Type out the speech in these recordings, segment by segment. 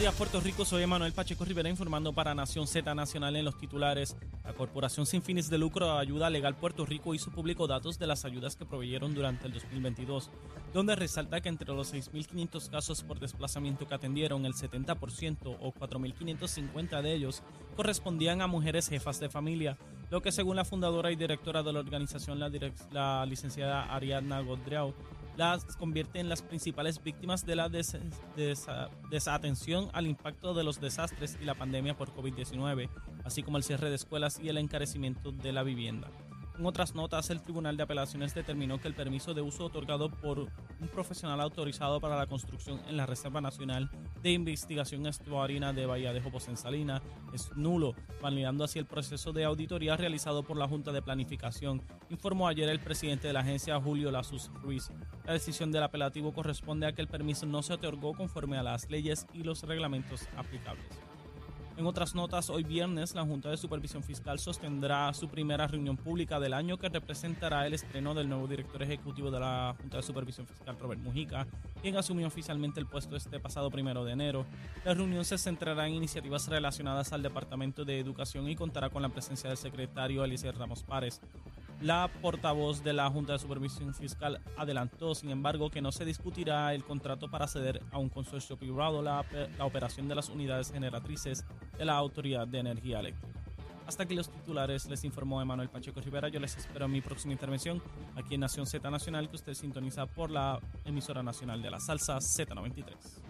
días, Puerto Rico. Soy Manuel Pacheco Rivera informando para Nación Z Nacional en los titulares. La Corporación Sin Fines de Lucro Ayuda Legal Puerto Rico hizo público datos de las ayudas que proveyeron durante el 2022, donde resalta que entre los 6.500 casos por desplazamiento que atendieron, el 70% o 4.550 de ellos correspondían a mujeres jefas de familia, lo que según la fundadora y directora de la organización, la, la licenciada Ariadna Godreau, las convierte en las principales víctimas de la desatención al impacto de los desastres y la pandemia por COVID-19, así como el cierre de escuelas y el encarecimiento de la vivienda. En otras notas, el Tribunal de Apelaciones determinó que el permiso de uso otorgado por un profesional autorizado para la construcción en la Reserva Nacional de Investigación Estuarina de Bahía de Jopos en Salina es nulo, validando así el proceso de auditoría realizado por la Junta de Planificación, informó ayer el presidente de la agencia, Julio Lasus Ruiz. La decisión del apelativo corresponde a que el permiso no se otorgó conforme a las leyes y los reglamentos aplicables. En otras notas, hoy viernes la Junta de Supervisión Fiscal sostendrá su primera reunión pública del año que representará el estreno del nuevo director ejecutivo de la Junta de Supervisión Fiscal, Robert Mujica, quien asumió oficialmente el puesto este pasado primero de enero. La reunión se centrará en iniciativas relacionadas al Departamento de Educación y contará con la presencia del secretario Alicia Ramos Párez. La portavoz de la Junta de Supervisión Fiscal adelantó, sin embargo, que no se discutirá el contrato para ceder a un consorcio privado la, operación de las unidades generatrices de la Autoridad de Energía Eléctrica. Hasta aquí los titulares, les informó Emanuel Pacheco Rivera. Yo les espero en mi próxima intervención aquí en Nación Z Nacional, que usted sintoniza por la emisora nacional de la salsa Z93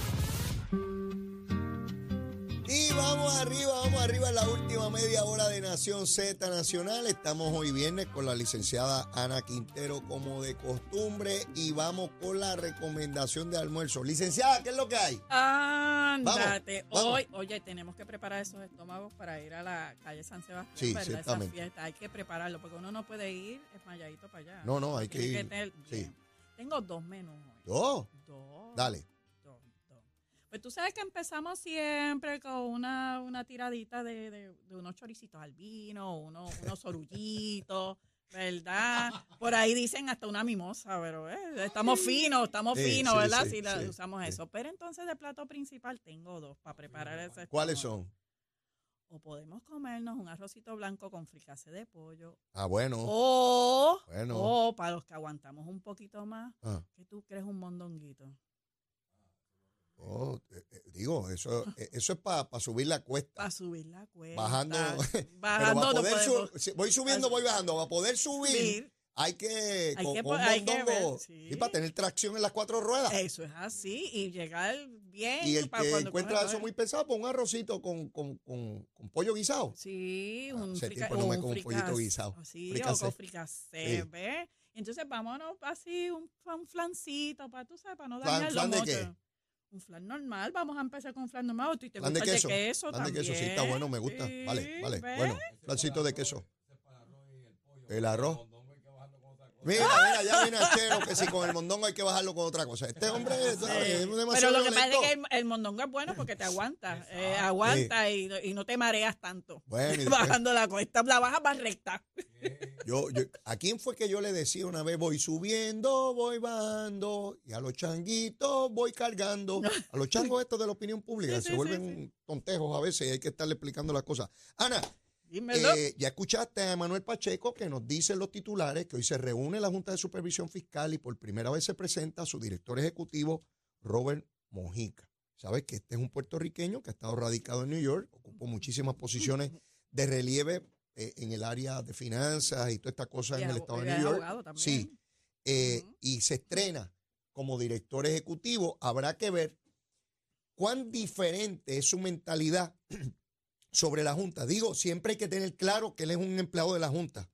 Vamos arriba, vamos arriba en la última media hora de Nación Z Nacional. Estamos hoy viernes con la licenciada Ana Quintero como de costumbre y vamos con la recomendación de almuerzo. Licenciada, ¿qué es lo que hay? Ándate. Hoy, oye, tenemos que preparar esos estómagos para ir a la calle San Sebastián, sí, ¿verdad? Esa fiesta. Hay que prepararlo porque uno no puede ir esmayadito para allá. No, no, hay que ir. sí. Tengo dos menús hoy. ¿Dos? Dos. Dale. Pues tú sabes que empezamos siempre con una, una tiradita de, de, unos choricitos al vino, unos, unos sorullitos, ¿verdad? Por ahí dicen hasta una mimosa, pero eh, estamos finos, estamos finos, ¿verdad? si usamos eso. Pero entonces de plato principal tengo dos para preparar ese. ¿Cuáles son? O podemos comernos un arrocito blanco con fricase de pollo. Ah, bueno. O, bueno. o para los que aguantamos un poquito más, ah. que tú crees un mondonguito. Digo, eso, eh, eso es para subir la cuesta. Para subir la cuesta. Bajando. bajando voy subiendo, voy bajando. Para poder subir, hay que. Hay que, y para tener tracción en las cuatro ruedas. Eso es así. Y llegar bien. Y el que encuentra eso muy pesado, pues un arrocito con, con, con, pollo guisado. Sí, ah, un, frica, no me como pollito guisado. Sí, o con fricasé, ¿ves? Entonces vámonos así, un, un flancito, para tú sabes, para no dañar ¿Flan, de qué? Un flan normal, vamos a empezar con un flan normal. ¿Tú te flan gusta de queso. de queso flan también? de queso, sí, está bueno, me gusta. vale, vale. Bueno, flancito de queso. El arroz. Mira, mira, ya viene el chero que si con el mondongo hay que bajarlo con otra cosa. Este hombre es, demasiado Pero lo que pasa es que el, mondongo es bueno porque te aguanta, eh, aguanta y, y, no te mareas tanto. Bueno, Bajando la cuesta, la baja más recta. Yo, yo, ¿A quién fue que yo le decía una vez, voy subiendo, voy bajando, y a los changuitos voy cargando? A los changos estos de la opinión pública se vuelven tontejos a veces y hay que estarle explicando las cosas. Ana, eh, ya escuchaste a Manuel Pacheco que nos dice en los titulares que hoy se reúne la Junta de Supervisión Fiscal y por primera vez se presenta a su director ejecutivo, Robert Mojica. Sabes que este es un puertorriqueño que ha estado radicado en New York, ocupó muchísimas posiciones de relieve eh, en el área de finanzas y toda esta cosa en el estado de New York. Sí. Eh, y se estrena como director ejecutivo. Habrá que ver cuán diferente es su mentalidad sobre la Junta. Digo, siempre hay que tener claro que él es un empleado de la Junta.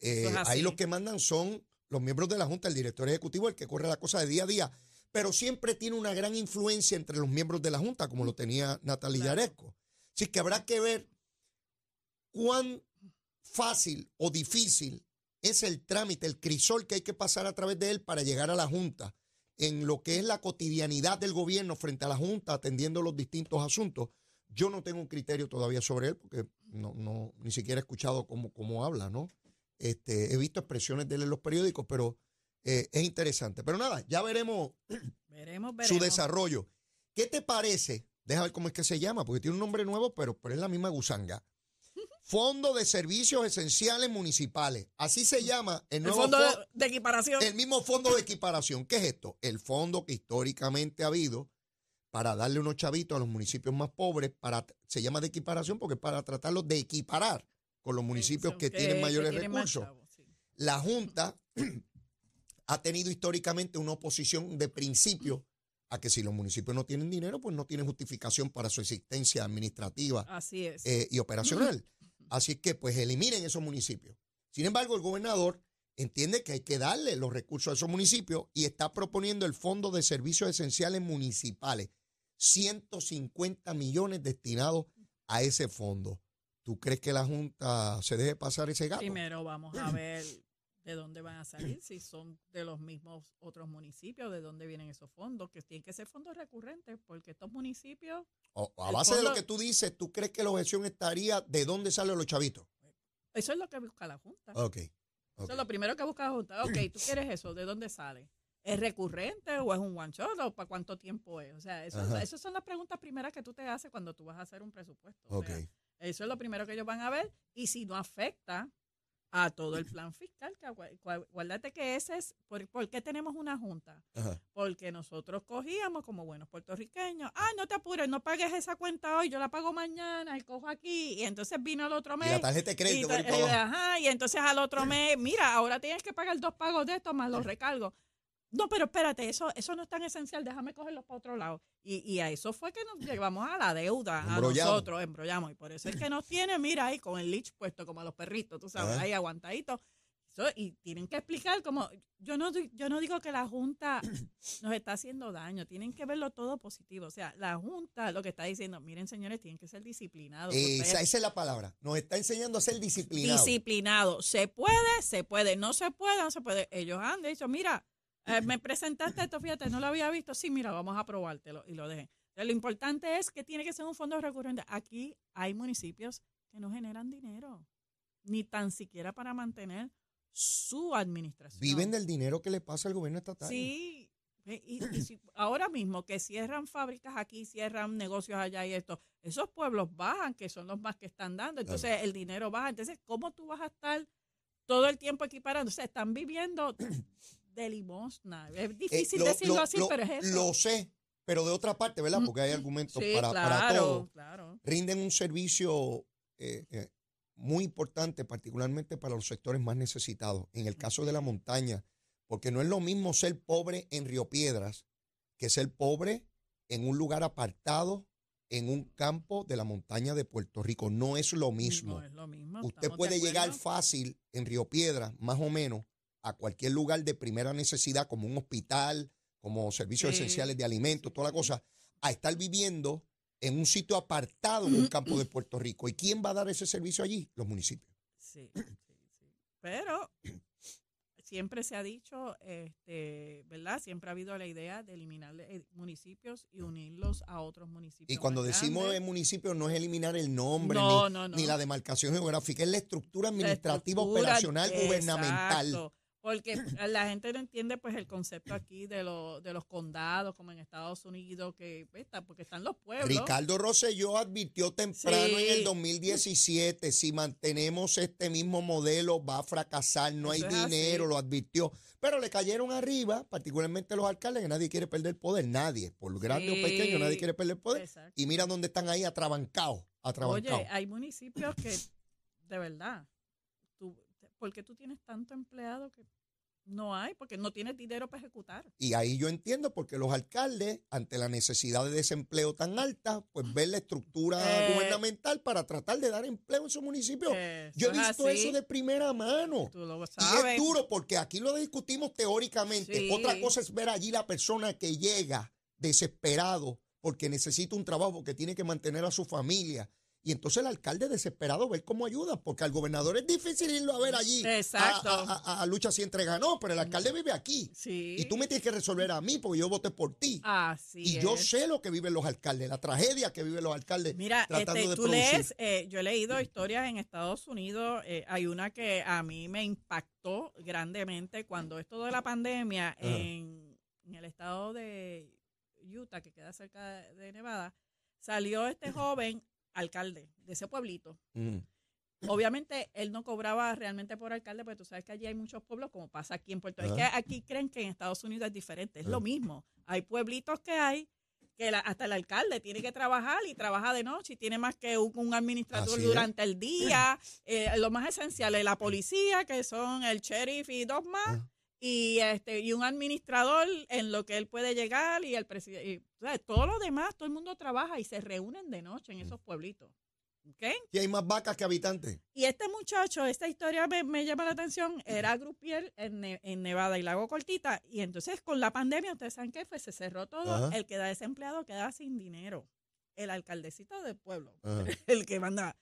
Eh, ahí los que mandan son los miembros de la Junta, el director ejecutivo, el que corre la cosa de día a día. Pero siempre tiene una gran influencia entre los miembros de la Junta, como lo tenía Natalia Yaresco. Así que habrá que ver cuán fácil o difícil es el trámite, el crisol que hay que pasar a través de él para llegar a la Junta en lo que es la cotidianidad del gobierno frente a la Junta atendiendo los distintos asuntos. Yo no tengo un criterio todavía sobre él porque no, no ni siquiera he escuchado cómo, cómo habla, ¿no? Este, he visto expresiones de él en los periódicos, pero eh, es interesante. Pero nada, ya veremos Veremos, veremos. su desarrollo. ¿Qué te parece? Deja ver cómo es que se llama, porque tiene un nombre nuevo, pero, pero es la misma gusanga. Fondo de Servicios Esenciales Municipales. Así se llama el El nuevo fondo fo- de, de equiparación. el mismo fondo de equiparación. ¿Qué es esto? El fondo que históricamente ha habido para darle unos chavitos a los municipios más pobres, para, se llama de equiparación porque es para tratarlos de equiparar con los municipios que, tienen mayores tienen recursos. sí. La Junta ha tenido históricamente una oposición de principio a que si los municipios no tienen dinero, pues no tienen justificación para su existencia administrativa Así es. eh, y operacional. Así es que pues eliminen esos municipios. Sin embargo, el gobernador entiende que hay que darle los recursos a esos municipios y está proponiendo el Fondo de Servicios Esenciales Municipales, 150 millones destinados a ese fondo. ¿Tú crees que la Junta se deje pasar ese gato? Primero vamos a ver de dónde van a salir, si son de los mismos otros municipios, de dónde vienen esos fondos, que tienen que ser fondos recurrentes, porque estos municipios, O- a base de lo que tú dices, ¿tú crees que la objeción estaría de dónde salen los chavitos? eso es lo que busca la Junta. Ok. Eso es lo primero que busca la Junta. Ok, ¿tú quieres eso? ¿De dónde sale? ¿Es recurrente o es un one shot o para cuánto tiempo es? O sea, eso, esas son las preguntas primeras que tú te haces cuando tú vas a hacer un presupuesto. O Ok. sea, eso es lo primero que ellos van a ver y si no afecta a todo el plan fiscal, que acuérdate que ese es, ¿por, por qué tenemos una junta? Ajá. Porque nosotros cogíamos como buenos puertorriqueños, ah, no te apures, no pagues esa cuenta hoy, yo la pago mañana y cojo aquí. Y entonces vino el otro Y mes. la tarjeta de crédito. y, abajo. ajá, y entonces al otro mes, mira, ahora tienes que pagar dos pagos de esto más los recargos. No, pero espérate, eso, eso no es tan esencial, déjame cogerlos para otro lado. Y, y a eso fue que nos llevamos a la deuda, a nosotros, embrollamos. Y por eso es que nos tiene, mira ahí, con el leech puesto como a los perritos, tú sabes, ahí aguantaditos. Eso, y tienen que explicar como, yo no, yo no digo que la Junta nos está haciendo daño, tienen que verlo todo positivo. O sea, la Junta lo que está diciendo, miren señores, tienen que ser disciplinados. Esa, esa es la palabra. Nos está enseñando a ser disciplinados. disciplinado. Se puede, se puede, no se puede, no se puede. Ellos han dicho, mira, eh, me presentaste esto, fíjate, no lo había visto. Sí, mira, vamos a aprobártelo y lo. Entonces, lo importante es que tiene que ser un fondo recurrente. Aquí hay municipios que no generan dinero, ni tan siquiera para mantener su administración. Viven del dinero que le pasa al gobierno estatal. Sí. Y, y si ahora mismo que cierran fábricas aquí, cierran negocios allá y esto, esos pueblos bajan, que son los más que están dando, entonces el dinero baja. Entonces, ¿cómo tú vas a estar todo el tiempo equiparando? O sea, están viviendo de limosna. Es Eh, difícil lo- decirlo lo- así, lo- pero es eso. Lo sé, pero de otra parte, ¿verdad? Porque hay argumentos sí, para, para todo. claro. Rinden un servicio eh, eh, muy importante, particularmente para los sectores más necesitados. En el caso de la montaña, porque no es lo mismo ser pobre en Río Piedras que ser pobre en un lugar apartado en un campo de la montaña de Puerto Rico. No es lo mismo. No es lo mismo. Usted puede llegar fácil en Río Piedra, más o menos, a cualquier lugar de primera necesidad, como un hospital, como servicios Sí. esenciales de alimentos, toda la cosa, a estar viviendo en un sitio apartado en un campo de Puerto Rico. ¿Y quién va a dar ese servicio allí? Los municipios. Sí, sí, sí. Pero siempre se ha dicho, este, ¿verdad? Siempre ha habido la idea de eliminar eh, municipios y unirlos a otros municipios. Y cuando decimos grandes. en municipio no es eliminar el nombre No, ni, no, no. ni la demarcación geográfica, es la estructura La administrativa estructura, operacional gubernamental. Porque la gente no entiende pues el concepto aquí de, lo- de los condados, como en Estados Unidos, que pues, está- porque están los pueblos. Ricardo Rosselló advirtió temprano Sí. en el 2017, si mantenemos este mismo modelo va a fracasar, no hay Eso dinero, así. lo advirtió. Pero le cayeron arriba, particularmente los alcaldes, que nadie quiere perder poder, nadie, por grande o pequeño, nadie quiere perder poder. Exacto. Y mira dónde están ahí atrabancados, atrabancados. Oye, hay municipios que, de verdad, ¿por qué tú tienes tanto empleado que no hay? Porque no tienes dinero para ejecutar. Y ahí yo entiendo porque los alcaldes, ante la necesidad de desempleo tan alta, pues ven la estructura Eh. gubernamental para tratar de dar empleo en su municipio. Yo he visto eso de primera mano. Tú lo Y es duro porque aquí lo discutimos teóricamente. Sí. Otra cosa es ver allí la persona que llega desesperado porque necesita un trabajo, porque tiene que mantener a su familia Y entonces el alcalde desesperado ver cómo ayuda, porque al gobernador es difícil irlo a ver allí. Exacto. A, a- a- a lucha si entrega, no, pero el alcalde vive aquí. Sí. Y tú me tienes que resolver a mí porque yo voté por ti. Así y yo sé lo que viven los alcaldes, la tragedia que viven los alcaldes Mira, tratando este, de tú producir. lees, eh, yo he leído historias en Estados Unidos, eh, hay una que a mí me impactó grandemente cuando esto de la pandemia en, en el estado de Utah, que queda cerca de Nevada, salió este joven alcalde de ese pueblito. Mm. Obviamente él no cobraba realmente por alcalde, porque tú sabes que allí hay muchos pueblos, como pasa aquí en Puerto Rico. Es Ajá. que aquí creen que en Estados Unidos es diferente, es lo mismo. Hay pueblitos que hay que la- hasta el alcalde tiene que trabajar y trabaja de noche y tiene más que un, un administrador Así es. durante el día. Eh, lo más esencial es la policía, que son el sheriff y dos más. Ah. Y este y un administrador en lo que él puede llegar y el presidente. Todo lo demás, todo el mundo trabaja y se reúnen de noche en esos pueblitos. ¿Ok? Y hay más vacas que habitantes. Y este muchacho, esta historia me, me llama la atención, era grupier en, en Nevada y Lago Cortita. Y entonces con la pandemia, ustedes saben qué fue, se cerró todo. Ajá. El que da desempleado queda sin dinero. El alcaldecito del pueblo, Ajá. el que manda.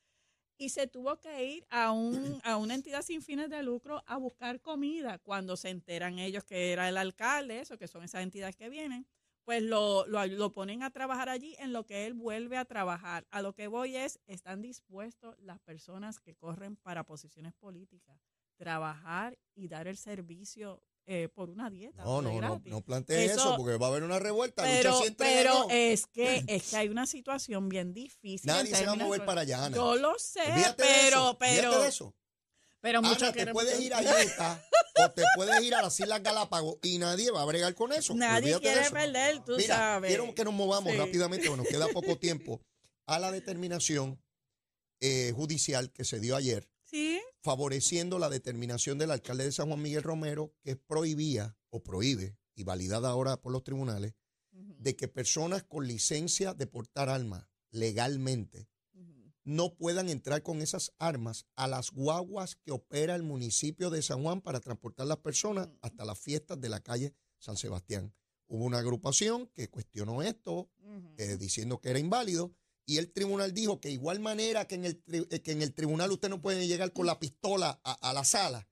Y se tuvo que ir a, un, a una entidad sin fines de lucro a buscar comida. Cuando se enteran ellos que era el alcalde, eso, que son esas entidades que vienen, pues lo, lo, lo ponen a trabajar allí en lo que él vuelve a trabajar. A lo que voy es, están dispuestos las personas que corren para posiciones políticas, trabajar y dar el servicio eh, por una dieta. No, de no, no, no plantees eso, Eso- porque va a haber una revuelta. Pero, lucha pero es que es que hay una situación bien difícil. Nadie se va a mover para allá, Ana. Yo lo sé, Olvídate de pero, eso, pero, de eso. pero mucho Ana, te puedes ir a Utah o te puedes ir a las Islas Galápagos y nadie va a bregar con eso. Nadie Olvídate de quiere perder, tú Mira, sabes. quiero que nos movamos Sí. rápidamente, bueno, nos queda poco tiempo, a la determinación eh, judicial que se dio ayer, Sí, favoreciendo la determinación del alcalde de San Juan Miguel Romero, que prohibía o prohíbe, y validada ahora por los tribunales, de que personas con licencia de portar armas legalmente no puedan entrar con esas armas a las guaguas que opera el municipio de San Juan para transportar las personas hasta las fiestas de la calle San Sebastián. Hubo una agrupación que cuestionó esto, eh, diciendo que era inválido, y el tribunal dijo que igual manera que en el, eh, que en el tribunal usted no puede llegar con la pistola a, a la sala,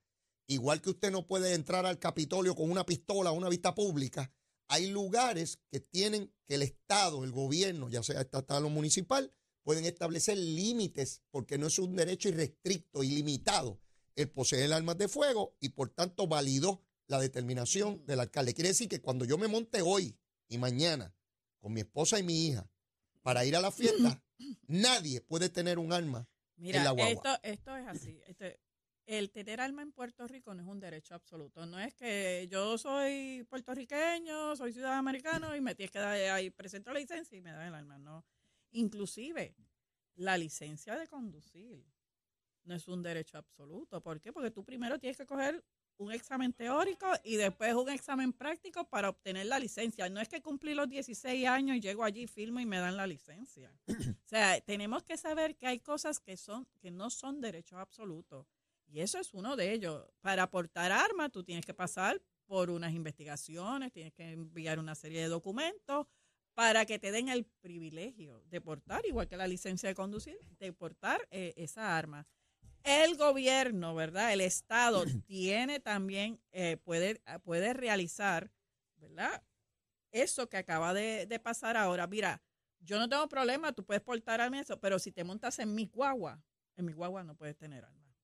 igual que usted no puede entrar al Capitolio con una pistola a una vista pública, hay lugares que tienen que el Estado, el gobierno, ya sea estatal o municipal, pueden establecer límites porque no es un derecho irrestricto, ilimitado el poseer armas de fuego y por tanto validó la determinación del alcalde. Quiere decir que cuando yo me monte hoy y mañana con mi esposa y mi hija para ir a la fiesta, nadie puede tener un arma en Mira, la guagua. esto, esto es así. Este, el tener alma en Puerto Rico no es un derecho absoluto. No es que yo soy puertorriqueño, soy ciudadano americano y me tienes que dar ahí, presento la licencia y me dan el alma. No. Inclusive, la licencia de conducir no es un derecho absoluto. ¿Por qué? Porque tú primero tienes que coger un examen teórico y después un examen práctico para obtener la licencia. No es que cumplí los 16 años y llego allí, firmo y me dan la licencia. O sea, tenemos que saber que hay cosas que son que no son derechos absolutos. Y eso es uno de ellos. Para portar armas, tú tienes que pasar por unas investigaciones, tienes que enviar una serie de documentos para que te den el privilegio de portar, igual que la licencia de conducir, de portar eh, esa arma. El gobierno, ¿verdad? El Estado tiene también, eh, puede, puede realizar, ¿verdad? Eso que acaba de, de pasar ahora. Mira, yo no tengo problema, tú puedes portar armas, eso, pero si te montas en mi guagua, en mi guagua no puedes tener arma.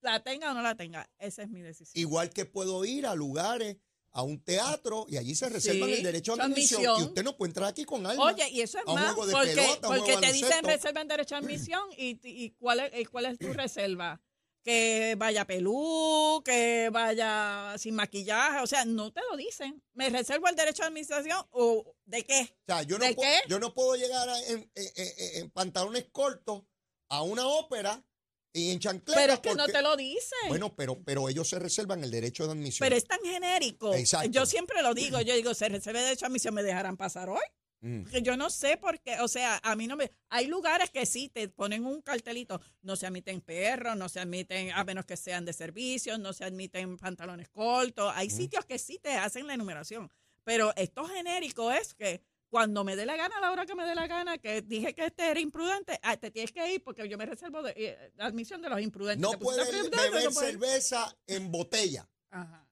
La tenga o no la tenga, esa es mi decisión. Igual que puedo ir a lugares, a un teatro, y allí se reservan Sí, el derecho a admisión. admisión. Y usted no puede entrar aquí con armas. Oye, y eso es más, porque, pelota, te dicen baloncesto. reserva en derecho a admisión y, y cuál, es, y cuál es tu reserva. Que vaya pelú, que vaya sin maquillaje, o sea, no te lo dicen. ¿Me reservo el derecho a admisión o de qué? O sea, yo no, ¿De pu- qué? yo no puedo llegar a- en, en- en- en pantalones cortos a una ópera y en chancletas. Pero es que no te lo dicen. Bueno, pero, pero ellos se reservan el derecho de admisión. pero es tan genérico. Exacto. Yo siempre lo digo, yo digo, se reserva el derecho a admisión, ¿me dejarán pasar hoy? Mm. Porque yo no sé por qué, o sea, a mí no me... Hay lugares que sí te ponen un cartelito, no se admiten perros, no se admiten, a menos que sean de servicio, no se admiten pantalones cortos. Hay sitios que sí te hacen la enumeración, pero esto genérico es que cuando me dé la gana, a la hora que me dé la gana, que dije que este era imprudente, ah, te tienes que ir porque yo me reservo de, eh, admisión de los imprudentes. No puedes beber no cerveza en botella. Ajá.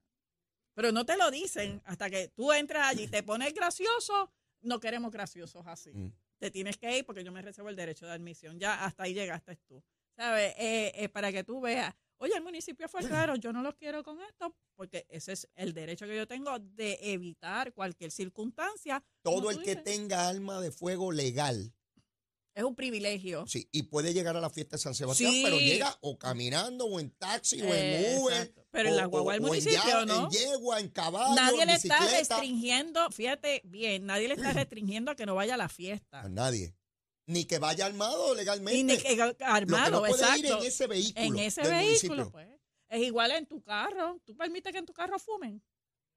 Pero no te lo dicen hasta que tú entras allí, te pones gracioso, no queremos graciosos así. Mm. Te tienes que ir porque yo me reservo el derecho de admisión. Ya hasta ahí llegaste tú. ¿Sabes? Eh, eh, para que tú veas, oye, el municipio fue claro, yo no los quiero con esto porque ese es el derecho que yo tengo de evitar cualquier circunstancia. Todo el que tenga arma de fuego legal, Es un privilegio. sí, y puede llegar a la fiesta de San Sebastián, Sí. pero llega o caminando, o en taxi, o en Uber. Exacto. Pero en la guagua del en municipio, ya- ¿no? En yegua, en caballo, Nadie en le está restringiendo, fíjate bien, nadie le está restringiendo a que no vaya a la fiesta. A nadie. Ni que vaya armado legalmente. Ni que- Lo que armado, no puede exacto. ir en ese vehículo. En ese vehículo, municipio. pues. Es igual en tu carro. ¿Tú permites que en tu carro fumen?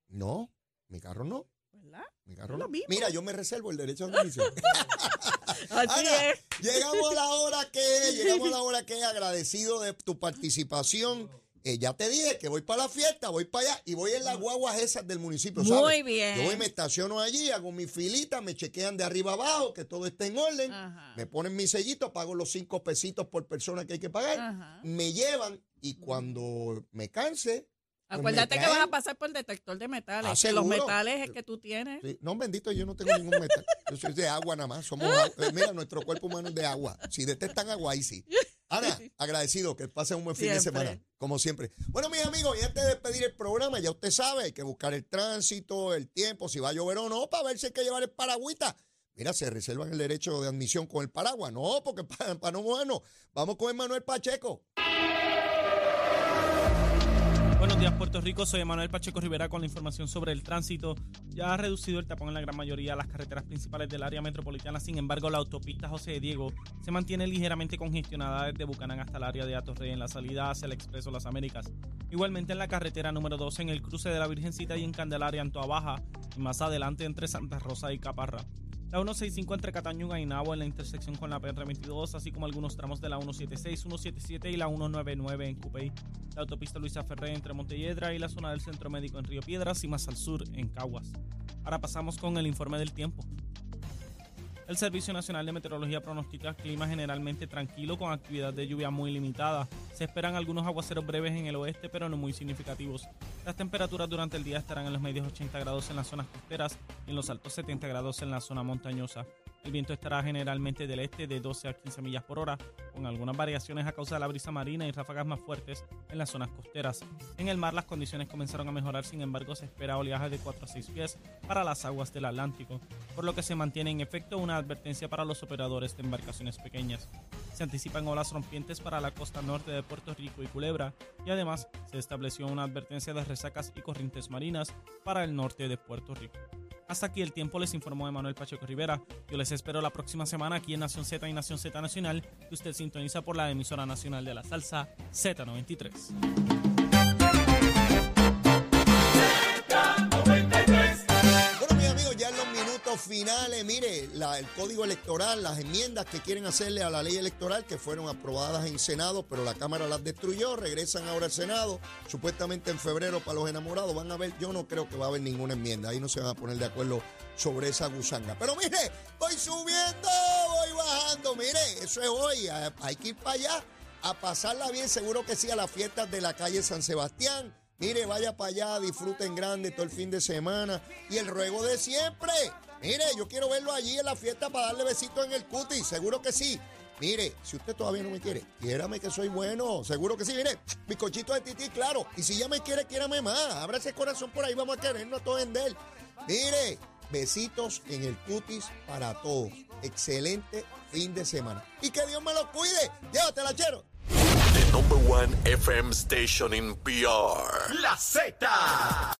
No, mi carro no. ¿Verdad? Mi carro no. Mira, yo me reservo el derecho de admisión. Así Ana, es. llegamos a la hora que, llegamos a la hora que, agradecido de tu participación. Eh, ya te dije que voy para la fiesta, voy para allá y voy en las guaguas esas del municipio. ¿sabes? Muy bien. Yo voy, me estaciono allí, hago mi filita, me chequean de arriba abajo, que todo esté en orden. Ajá. Me ponen mi sellito, pago los cinco pesitos por persona que hay que pagar. Ajá. Me llevan y cuando me canse. pues Acuérdate que vas a pasar por el detector de metales. Ah, que los metales es que tú tienes. Sí, No, bendito, yo no tengo ningún metal. Yo soy de agua nada más. Somos agua. Eh, Mira, nuestro cuerpo humano es de agua. Si detectan agua, ahí sí. Ana, agradecido que pasen un buen fin de semana, como siempre. Bueno, mis amigos, y antes de despedir el programa, ya usted sabe, hay que buscar el tránsito, el tiempo, si va a llover o no, para ver si hay que llevar el paragüita. Mira, se reservan el derecho de admisión con el paraguas. No, porque para, para no movernos. Vamos con Manuel Pacheco. Buenos días, Puerto Rico. Soy Manuel Pacheco Rivera con la información sobre el tránsito. Ya ha reducido el tapón en la gran mayoría de las carreteras principales del área metropolitana. Sin embargo, la autopista José de Diego se mantiene ligeramente congestionada desde Bucanán hasta el área de Atorrey en la salida hacia el Expreso Las Américas. Igualmente en la carretera número 12 en el cruce de la Virgencita y en Candelaria, en Toa Baja. Y más adelante entre Santa Rosa y Caparra. La 165 entre Catañuga y Nabo en la intersección con la PR22, así como algunos tramos de la 176, 177 y la 199 en Cupey. La autopista Luisa Ferré entre Montelledra y la zona del Centro Médico en Río Piedras y más al sur en Caguas. Ahora pasamos con el informe del tiempo. El Servicio Nacional de Meteorología pronostica clima generalmente tranquilo con actividad de lluvia muy limitada. Se esperan algunos aguaceros breves en el oeste, pero no muy significativos. Las temperaturas durante el día estarán en los medios 80 grados en las zonas costeras y en los altos 70 grados en la zona montañosa. El viento estará generalmente del este de 12 a 15 millas por hora, con algunas variaciones a causa de la brisa marina y ráfagas más fuertes en las zonas costeras. En el mar las condiciones comenzaron a mejorar, sin embargo se espera oleaje de 4 a 6 pies para las aguas del Atlántico, por lo que se mantiene en efecto una advertencia para los operadores de embarcaciones pequeñas. Se anticipan olas rompientes para la costa norte de Puerto Rico y Culebra, y además se estableció una advertencia de resacas y corrientes marinas para el norte de Puerto Rico. Hasta aquí el tiempo, les informó Emanuel Pacheco Rivera. Yo les espero la próxima semana aquí en Nación Z y Nación Z Nacional, que usted sintoniza por la emisora nacional de la salsa Z93. Finales, mire, el código electoral, las enmiendas que quieren hacerle a la ley electoral que fueron aprobadas en Senado, pero la Cámara las destruyó, regresan ahora al Senado, supuestamente en febrero para los enamorados. Van a ver, yo no creo que va a haber ninguna enmienda, ahí no se van a poner de acuerdo sobre esa gusanga. Pero mire, voy subiendo, voy bajando, mire, eso es hoy, hay que ir para allá a pasarla bien, seguro que sí, a las fiestas de la calle San Sebastián. Mire, vaya para allá, disfruten grande todo el fin de semana. Y el ruego de siempre. Mire, yo quiero verlo allí en la fiesta para darle besitos en el cutis, seguro que sí. Mire, si usted todavía no me quiere, quiérame que soy bueno, seguro que sí. Mire, mi cochito de tití, claro. Y si ya me quiere, quiérame más. Abra ese corazón por ahí, vamos a querernos todos en él. Mire, besitos en el cutis para todos. Excelente fin de semana. Y que Dios me lo cuide. Llévatela, chero. The number one FM station in PR. La Z.